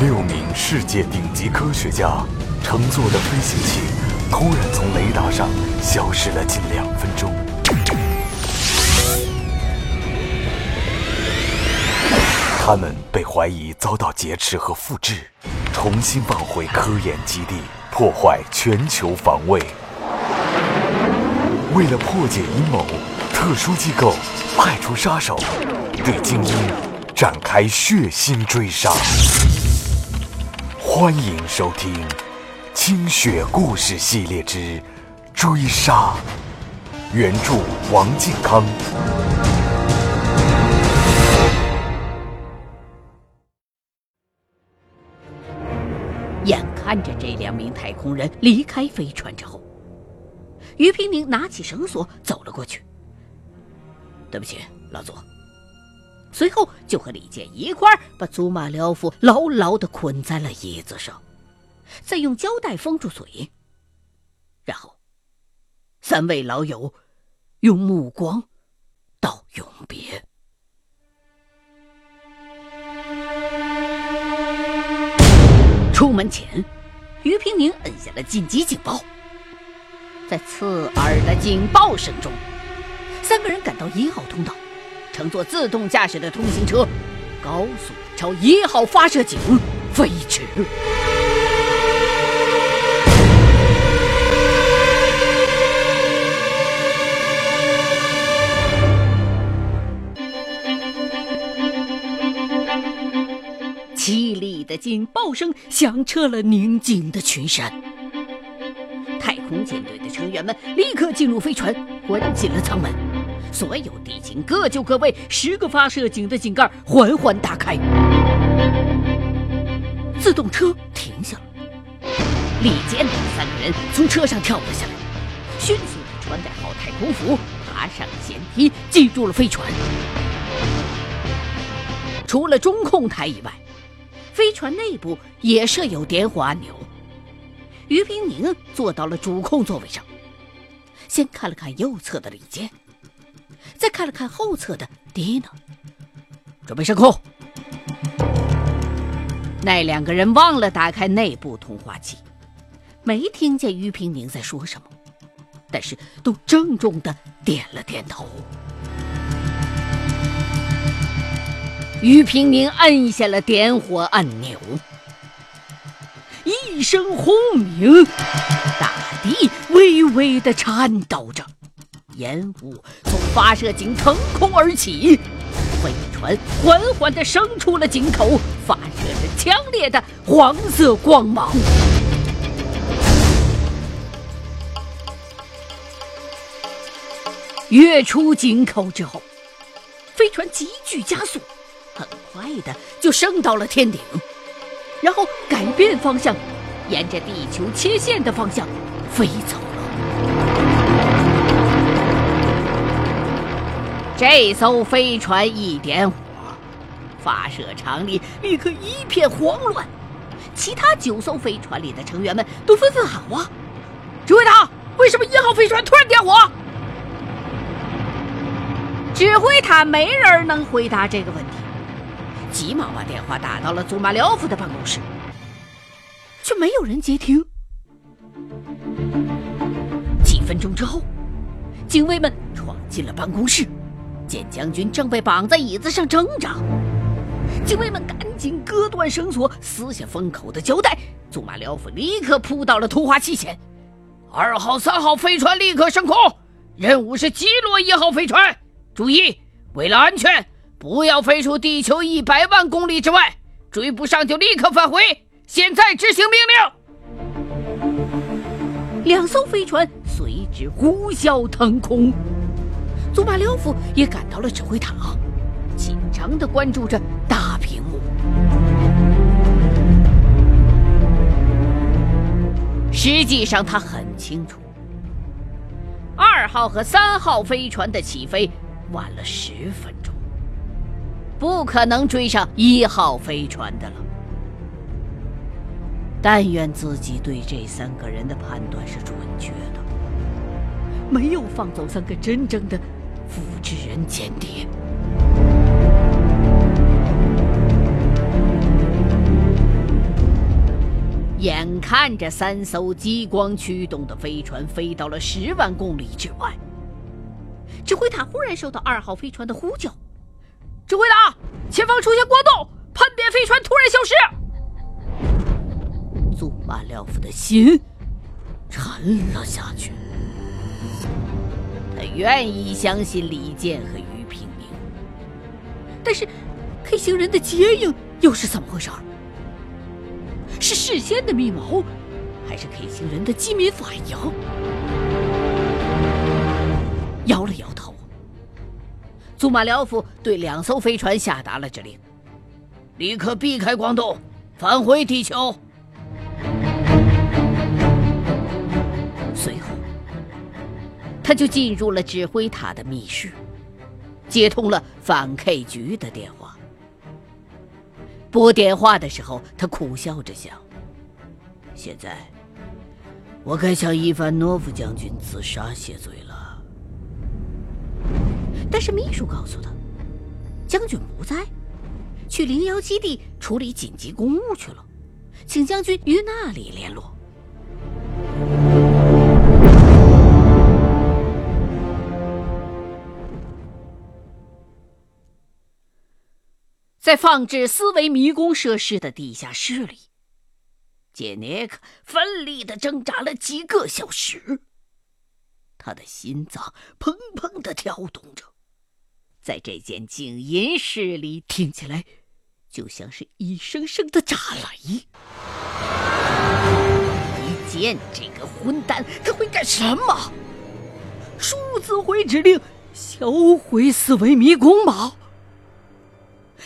六名世界顶级科学家乘坐的飞行器突然从雷达上消失了近两分钟。他们被怀疑遭到劫持和复制，重新放回科研基地，破坏全球防卫。为了破解阴谋，特殊机构派出杀手，对精英展开血腥追杀。欢迎收听《清雪故事系列之追杀》，原著王靖康。眼看着这两名太空人离开飞船之后，于平宁拿起绳索走了过去。对不起，老祖。随后就和李健一块儿把祖马辽夫牢牢地捆在了椅子上，再用胶带封住嘴。然后，三位老友用目光道永别。出门前，于平宁摁下了紧急警报。在刺耳的警报声中，三个人赶到一号通道。乘坐自动驾驶的通行车，高速朝一号发射井飞驰。凄厉的警报声响彻了宁静的群山。太空舰队的成员们立刻进入飞船，关紧了舱门。所有地井各就各位，十个发射井的井盖缓缓打开，自动车停下了。李健等三个人从车上跳了下来，迅速穿戴好太空服，爬上舷梯，进入了飞船。除了中控台以外，飞船内部也设有点火按钮。于冰宁坐到了主控座位上，先看了看右侧的李健。再看了看后侧的迪娜，准备升空。那两个人忘了打开内部通话器，没听见于平宁在说什么，但是都郑重的点了点头。于平宁按下了点火按钮，一声轰鸣，大地微微的颤抖着。烟雾从发射井腾空而起，飞船缓缓地升出了井口，发射着强烈的黄色光芒。跃出井口之后，飞船急剧加速，很快的就升到了天顶，然后改变方向，沿着地球切线的方向飞走。这艘飞船一点火，发射场里立刻一片慌乱。其他九艘飞船里的成员们都纷纷喊话：“指挥塔，为什么一号飞船突然点火？”指挥塔没人能回答这个问题，急忙把电话打到了祖马廖夫的办公室，却没有人接听。几分钟之后，警卫们闯进了办公室。见将军正被绑在椅子上挣扎，警卫们赶紧割断绳索，撕下封口的胶带。祖马廖夫立刻扑到了通话器前：“二号、三号飞船立刻升空，任务是击落一号飞船。注意，为了安全，不要飞出地球一百万公里之外。追不上就立刻返回。现在执行命令。”两艘飞船随之呼啸腾空。祖马廖夫也赶到了指挥塔，紧张的关注着大屏幕。实际上，他很清楚，二号和三号飞船的起飞晚了十分钟，不可能追上一号飞船的了。但愿自己对这三个人的判断是准确的，没有放走三个真正的。复制人间谍。眼看着三艘激光驱动的飞船飞到了十万公里之外。指挥塔忽然收到二号飞船的呼叫：“指挥塔，前方出现波动，叛变飞船突然消失。”祖马廖夫的心沉了下去。他愿意相信李健和于平明，但是 K 星人的接应又是怎么回事？是事先的密谋，还是 K 星人的机敏反应？摇了摇头，祖马廖夫对两艘飞船下达了指令：立刻避开光洞，返回地球。他就进入了指挥塔的密室，接通了反 K 局的电话。拨电话的时候，他苦笑着想：现在，我该向伊凡诺夫将军自杀谢罪了。但是秘书告诉他，将军不在，去零幺基地处理紧急公务去了，请将军与那里联络。在放置思维迷宫设施的地下室里，杰尼克奋力的挣扎了几个小时，他的心脏砰砰的跳动着，在这间静音室里听起来，就像是一声声的炸雷。一健这个混蛋，他会干什么？数字回指令，销毁思维迷宫吗？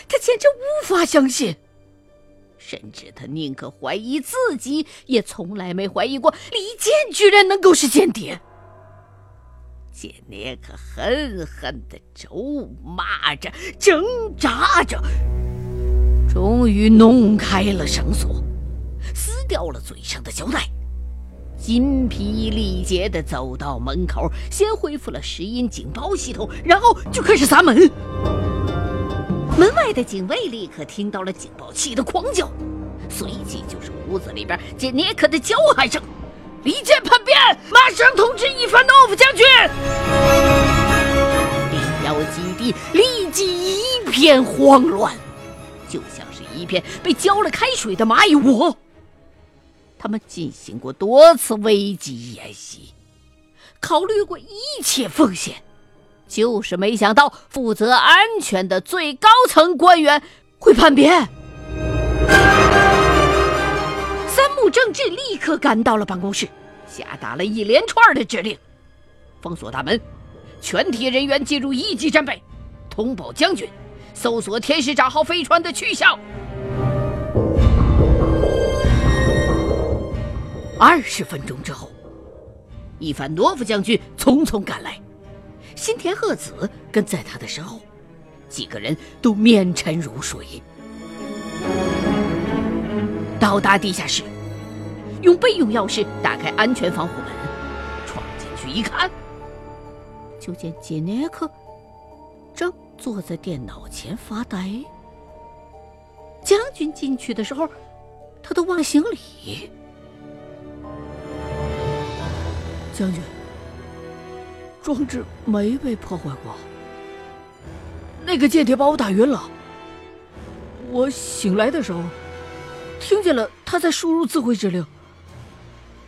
他简直无法相信，甚至他宁可怀疑自己，也从来没怀疑过李健居然能够是间谍。杰尼克恨恨的咒骂着，挣扎着，终于弄开了绳索，撕掉了嘴上的胶带，筋疲力竭的走到门口，先恢复了石音警报系统，然后就开始砸门。门外的警卫立刻听到了警报器的狂叫，随即就是屋子里边杰尼克的叫喊声：“离间叛变，马上通知伊凡诺夫将军！”零幺基地立即一片慌乱，就像是一片被浇了开水的蚂蚁窝。他们进行过多次危机演习，考虑过一切风险。就是没想到，负责安全的最高层官员会叛变。三木正治立刻赶到了办公室，下达了一连串的指令：封锁大门，全体人员进入一级战备，通报将军，搜索天使长号飞船的去向。二十分钟之后，伊凡诺夫将军匆匆赶来。新田鹤子跟在他的身后，几个人都面沉如水。到达地下室，用备用钥匙打开安全防护门，闯进去一看，就见杰尼克正坐在电脑前发呆。将军进去的时候，他都忘行礼。将军。装置没被破坏过。那个间谍把我打晕了。我醒来的时候，听见了他在输入自毁指令。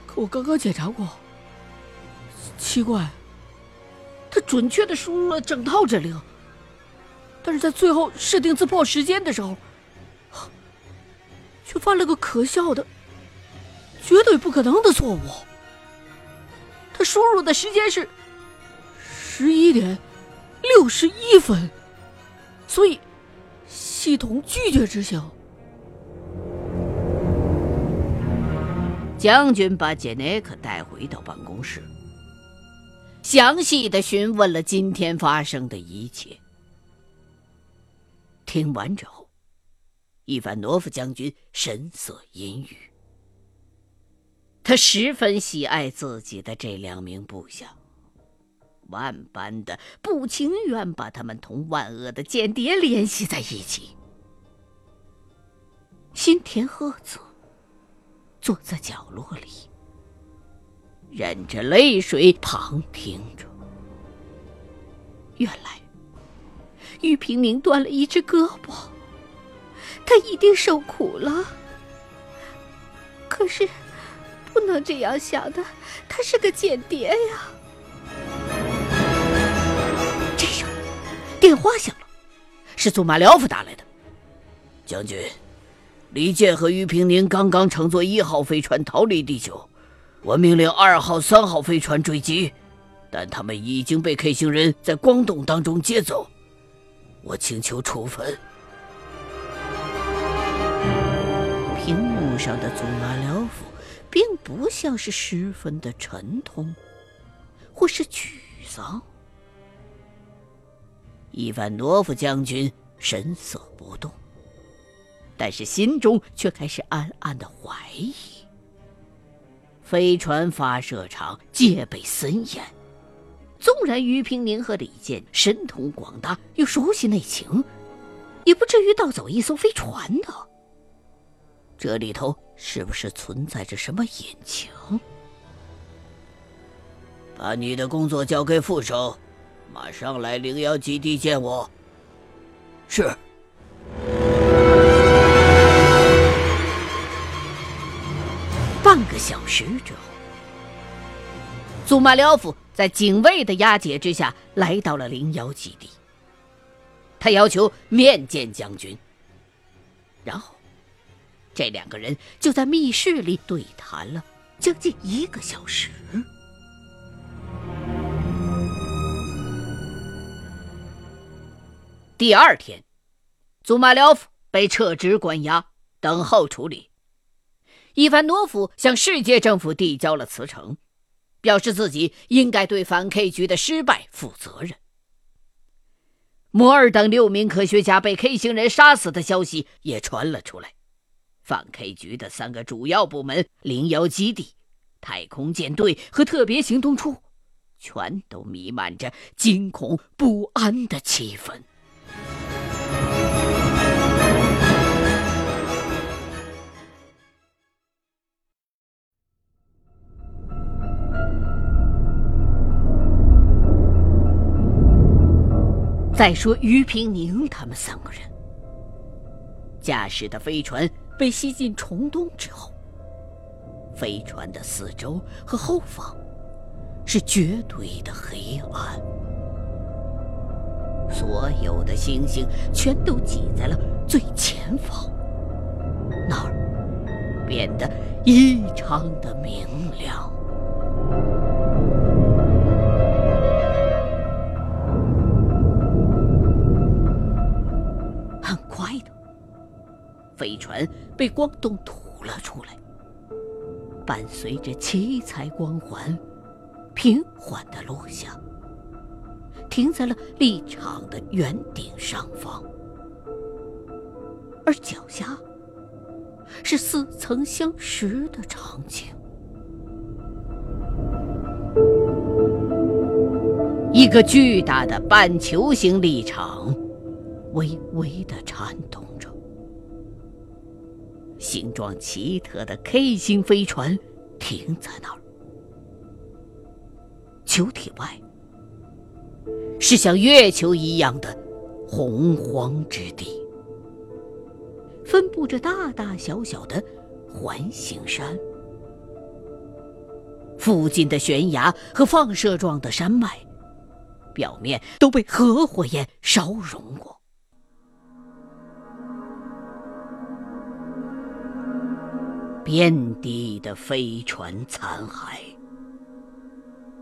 可我刚刚检查过，奇怪，他准确的输入了整套指令，但是在最后设定自爆时间的时候，却犯了个可笑的、绝对不可能的错误。他输入的时间是。十一点六十一分，所以系统拒绝执行。将军把杰内克带回到办公室，详细的询问了今天发生的一切。听完之后，伊凡诺夫将军神色阴郁。他十分喜爱自己的这两名部下。万般的不情愿把他们同万恶的间谍联系在一起。新田鹤子坐在角落里，忍着泪水旁听着。原来，玉平明断了一只胳膊，他一定受苦了。可是，不能这样想的，他是个间谍呀。电话响了，是祖马廖夫打来的。将军，李健和于平宁刚刚乘坐一号飞船逃离地球，我命令二号、三号飞船追击。但他们已经被 K 星人在光洞当中接走，我请求处分。屏幕上的祖马廖夫并不像是十分的沉痛，或是沮丧。伊万诺夫将军神色不动，但是心中却开始暗暗的怀疑。飞船发射场戒备森严。纵然于平宁和李健神通广大又熟悉内情，也不至于盗走一艘飞船的。这里头是不是存在着什么隐情？把你的工作交给副手，马上来零幺基地见我。是。半个小时之后，祖马廖夫。在警卫的押解之下，来到了零幺基地。他要求面见将军。然后，这两个人就在密室里对谈了将近一个小时。第二天，祖马廖夫被撤职关押，等候处理。伊凡诺夫向世界政府递交了辞呈。表示自己应该对反 K 局的失败负责任。摩尔等六名科学家被 K 星人杀死的消息也传了出来，反 K 局的三个主要部门——零幺基地、太空舰队和特别行动处，全都弥漫着惊恐不安的气氛。再说于平宁他们三个人驾驶的飞船被吸进虫洞之后，飞船的四周和后方是绝对的黑暗，所有的星星全都挤在了最前方，那儿变得异常的明亮。很快的飞船被光洞吐了出来，伴随着七彩光环，平缓的落下，停在了立场的圆顶上方，而脚下是似曾相识的场景。一个巨大的半球形立场，微微的颤动着。形状奇特的 K 型飞船停在那儿，球体外是像月球一样的洪荒之地，分布着大大小小的环形山，附近的悬崖和放射状的山脉表面都被核火焰烧融过。遍地的飞船残骸，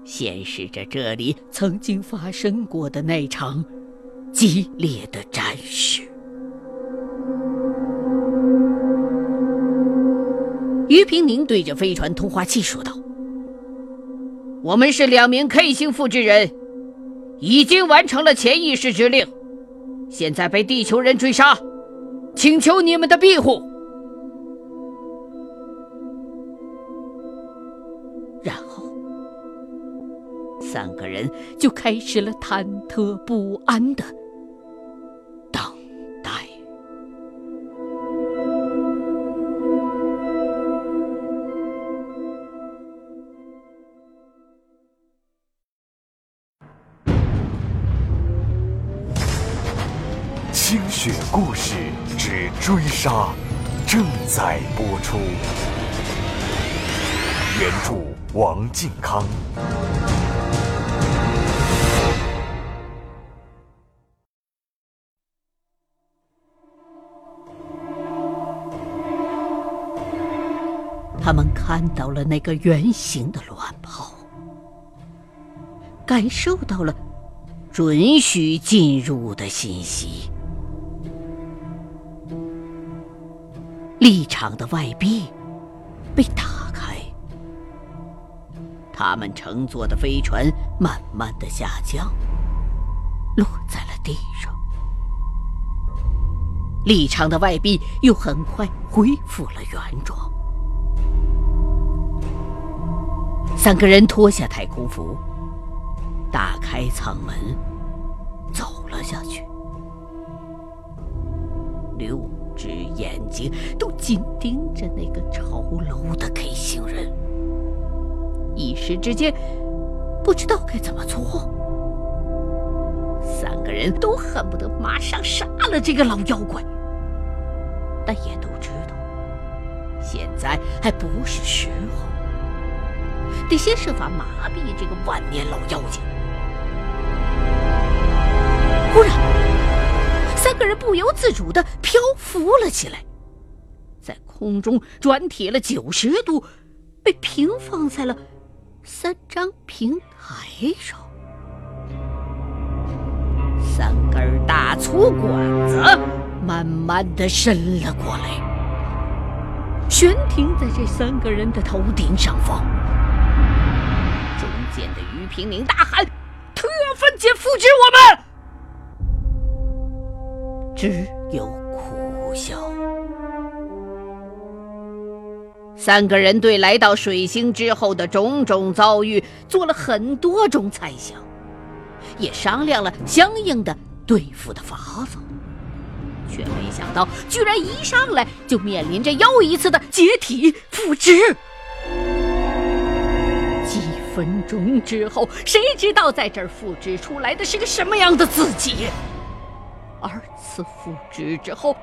显示着这里曾经发生过的那场激烈的战事。于平宁对着飞船通话器说道：“我们是两名 K 星复制人，已经完成了潜意识指令，现在被地球人追杀，请求你们的庇护。”三个人就开始了忐忑不安的等待。清雪故事之追杀正在播出，原著王靖康。他们看到了那个圆形的卵泡，感受到了准许进入的信息。立场的外壁被打开，他们乘坐的飞船慢慢的下降，落在了地上。立场的外壁又很快恢复了原状。三个人脱下太空服，打开舱门，走了下去。六只眼睛都紧盯着那个丑陋的 K 星人，一时之间不知道该怎么做。三个人都恨不得马上杀了这个老妖怪，但也都知道现在还不是时候。得先设法麻痹这个万年老妖精。忽然，三个人不由自主的漂浮了起来，在空中转体了九十度，被平放在了三张平台上。三根大粗管子慢慢的伸了过来，悬停在这三个人的头顶上方。见的于平明大喊：“特分解复制我们！”只有苦笑。三个人对来到水星之后的种种遭遇做了很多种猜想，也商量了相应的对付的法子，却没想到居然一上来就面临着又一次的解体复制。分钟之后，谁知道在这儿复制出来的是个什么样的自己？二次复制之后，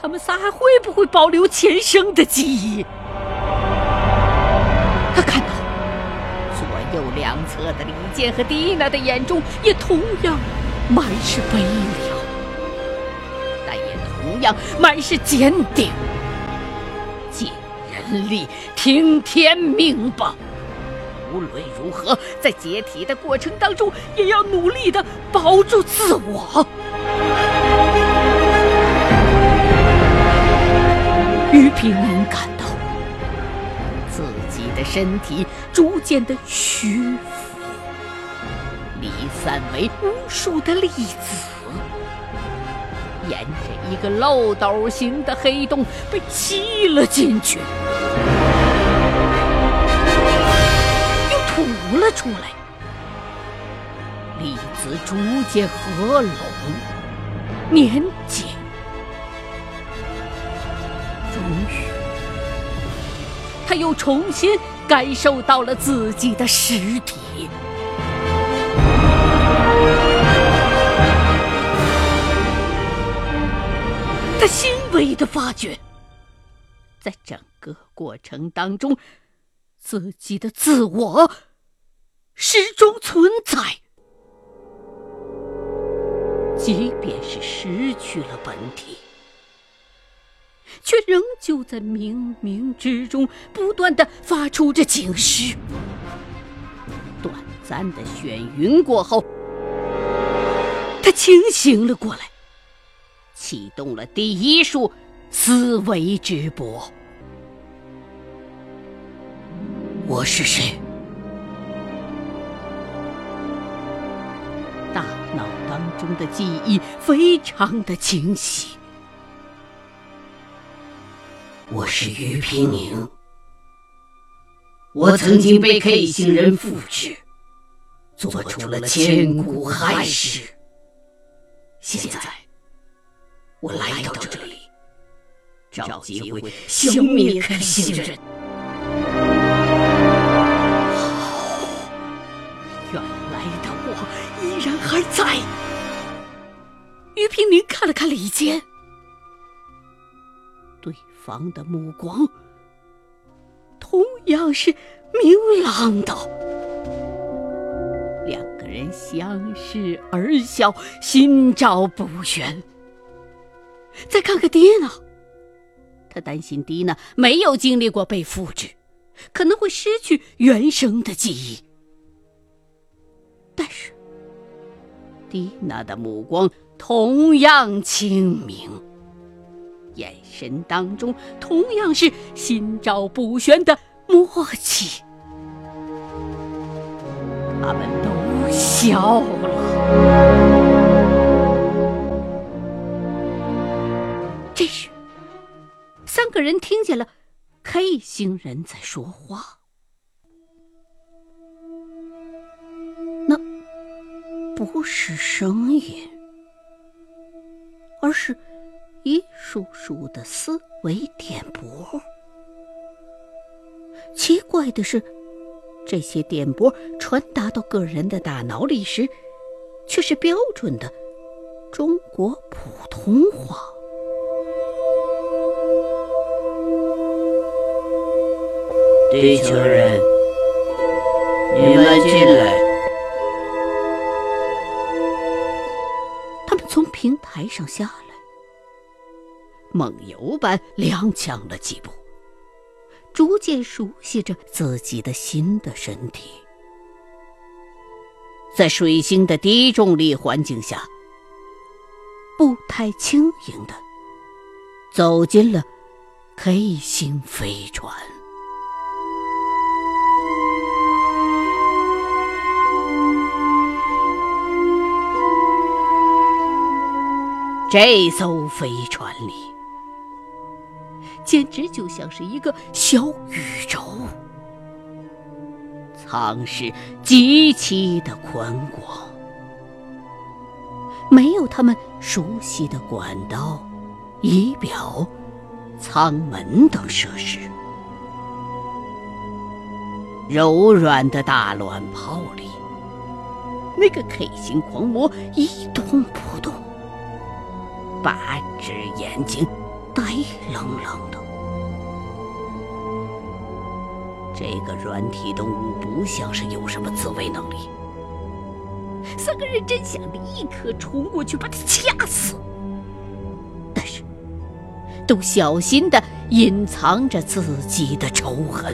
他们仨还会不会保留前生的记忆？他看到左右两侧的李健和蒂娜的眼中也同样满是悲凉，但也同样满是坚定。尽人力，听天命吧。无论如何，在解体的过程当中，也要努力的保住自我。于平宁感到自己的身体逐渐的虚浮，离散为无数的粒子，沿着一个漏斗形的黑洞被吸了进去。浮了出来，粒子逐渐合拢、粘紧，终于，他又重新感受到了自己的实体。他欣慰的发觉，在整个过程当中，自己的自我。始终存在，即便是失去了本体，却仍旧在冥冥之中不断的发出着警示。短暂的眩晕过后，他清醒了过来，启动了第一束思维直播。我是谁？中的记忆非常的清晰。我是于平宁，我曾经被 K 星人复制，做出了千古害事。现在，我来到这里，找机会消灭 K 星人。原来的我依然还在，于平宁看了看李坚，对方的目光同样是明朗的。两个人相视而笑，心照不宣。再看看爹呢？他担心蒂娜没有经历过被复制，可能会失去原生的记忆。蒂娜的目光同样清明，眼神当中同样是心照不宣的默契。他们都笑了。这时，三个人听见了 K 星人在说话。不是声音，而是一束束的思维电波。奇怪的是，这些电波传达到个人的大脑里时，却是标准的中国普通话。地球人，你们进来。平台上下来，梦游般踉跄了几步，逐渐熟悉着自己的新的身体。在水星的低重力环境下，步态轻盈的走进了 K 星飞船。这艘飞船里，简直就像是一个小宇宙，舱室极其的宽广，没有他们熟悉的管道、仪表、舱门等设施，柔软的大卵泡里，那个 K 型狂魔一动不动。八只眼睛呆愣愣的，这个软体动物不像是有什么自卫能力。三个人真想立刻冲过去把他掐死，但是都小心的隐藏着自己的仇恨。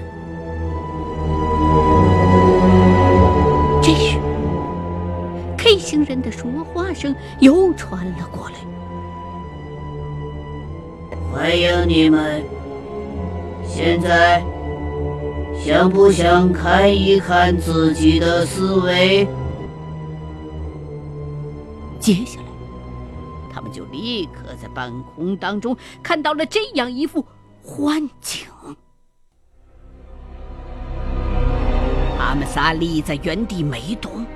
这时，K 星人的说话声又传了过来。欢迎你们！现在想不想看一看自己的思维？接下来，他们就立刻在半空当中看到了这样一幅幻景：他们仨立在原地没动，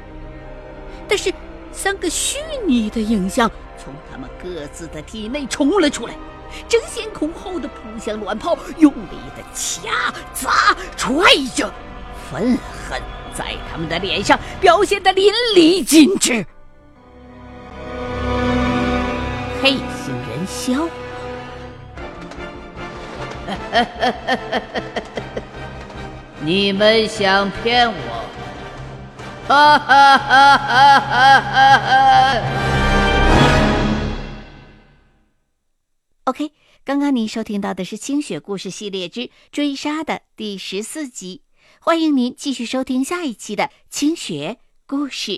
但是三个虚拟的影像从他们各自的体内冲了出来。争先恐后的扑向卵泡，用力的掐、砸、踹着，愤恨在他们的脸上表现的淋漓尽致。黑星人笑了，你们想骗我？哈哈哈哈哈哈！OK，刚刚您收听到的是《清雪故事系列之追杀》的第十四集，欢迎您继续收听下一期的《清雪故事》。